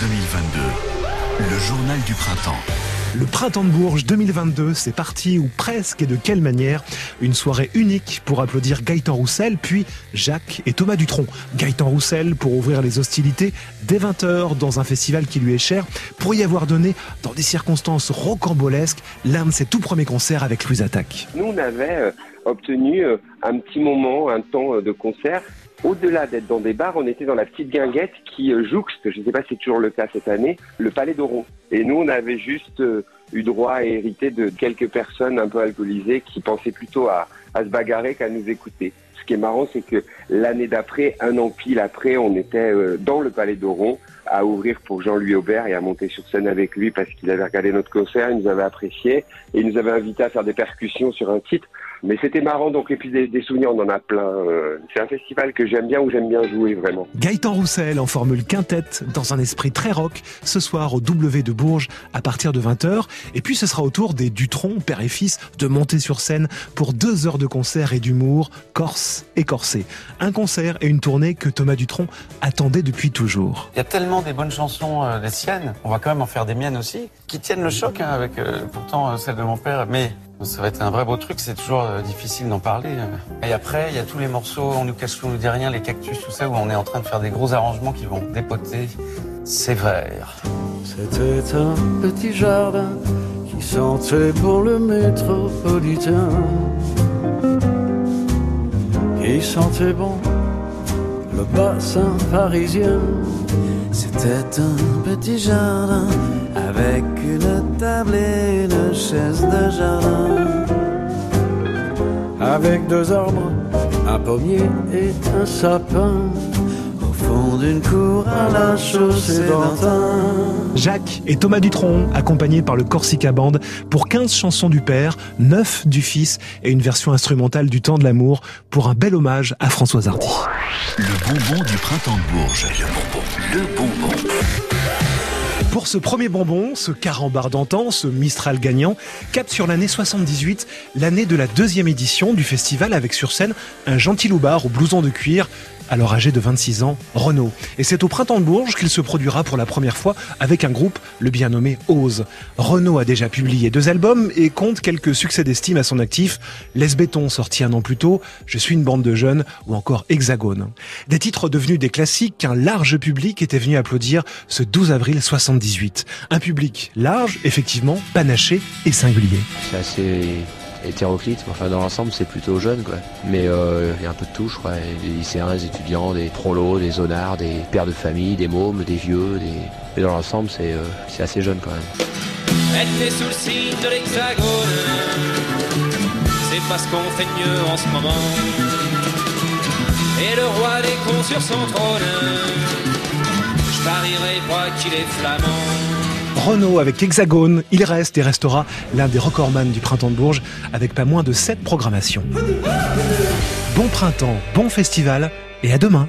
2022, le journal du printemps. Le printemps de Bourges 2022, c'est parti, ou presque, et de quelle manière Une soirée unique pour applaudir Gaëtan Roussel, puis Jacques et Thomas Dutronc. Gaëtan Roussel pour ouvrir les hostilités dès 20h dans un festival qui lui est cher, pour y avoir donné, dans des circonstances rocambolesques, l'un de ses tout premiers concerts avec Louise Attaque. Nous, on avait euh, obtenu euh, un petit moment, un temps euh, de concert au-delà d'être dans des bars, on était dans la petite guinguette qui euh, jouxte, je ne sais pas si c'est toujours le cas cette année, le Palais d'Oron. Et nous, on avait juste euh, eu droit à hériter de quelques personnes un peu alcoolisées qui pensaient plutôt à, à se bagarrer qu'à nous écouter. Ce qui est marrant, c'est que l'année d'après, un an pile après, on était euh, dans le Palais d'Oron à ouvrir pour Jean-Louis Aubert et à monter sur scène avec lui parce qu'il avait regardé notre concert, il nous avait apprécié et il nous avait invité à faire des percussions sur un titre. Mais c'était marrant, donc, et puis des, des souvenirs, on en a plein. Euh, c'est un festival que j'aime bien, où j'aime bien jouer, vraiment. Gaëtan Roussel en formule quintette, dans un esprit très rock, ce soir au W de Bourges à partir de 20h. Et puis ce sera au tour des Dutron, père et fils, de monter sur scène pour deux heures de concert et d'humour, corse et corsé. Un concert et une tournée que Thomas Dutron attendait depuis toujours. Il y a tellement des bonnes chansons euh, des siennes, on va quand même en faire des miennes aussi, qui tiennent le choc hein, avec euh, pourtant euh, celle de mon père. Mais ça va être un vrai beau truc, c'est toujours euh, difficile d'en parler. Et après, il y a tous les morceaux, on nous cache tout, on nous dit rien, les cactus, tout ça, où on est en train de faire des gros arrangements qui vont dépoter sévère. C'était un petit jardin qui sentait pour le métropolitain. Sentait bon le bassin parisien. C'était un petit jardin avec une table et une chaise de jardin. Avec deux arbres, un pommier et un sapin. Au fond d'une cour à la chaussée d'antin. Jacques et Thomas Dutronc, accompagnés par le Corsica Band, pour 15 chansons du père, 9 du fils et une version instrumentale du temps de l'amour pour un bel hommage à Françoise Hardy. Le bonbon du printemps de Bourges. Le bonbon. Le bonbon. Pour ce premier bonbon, ce carambar d'antan, ce Mistral gagnant, cap sur l'année 78, l'année de la deuxième édition du festival avec sur scène un gentil loupard au blouson de cuir, alors âgé de 26 ans, Renaud. Et c'est au printemps de Bourges qu'il se produira pour la première fois avec un groupe, le bien nommé Ose. Renaud a déjà publié deux albums et compte quelques succès d'estime à son actif. Les Béton, sorti un an plus tôt, Je suis une bande de jeunes ou encore Hexagone. Des titres devenus des classiques qu'un large public était venu applaudir ce 12 avril 78. Un public large, effectivement, panaché et singulier. C'est hétéroclite, enfin dans l'ensemble c'est plutôt jeune quoi. Mais euh, il y a un peu de tout je crois, des lycéens, des étudiants, des prolos, des zonards, des pères de famille, des mômes, des vieux, des... mais dans l'ensemble c'est euh, assez jeune quand même. Est sous le signe de l'hexagone. C'est parce qu'on fait mieux en ce moment. Et le roi des cons sur son trône. Je parierais pas qu'il est flamand. Renault avec Hexagone, il reste et restera l'un des recordman du printemps de Bourges avec pas moins de 7 programmations. Bon printemps, bon festival et à demain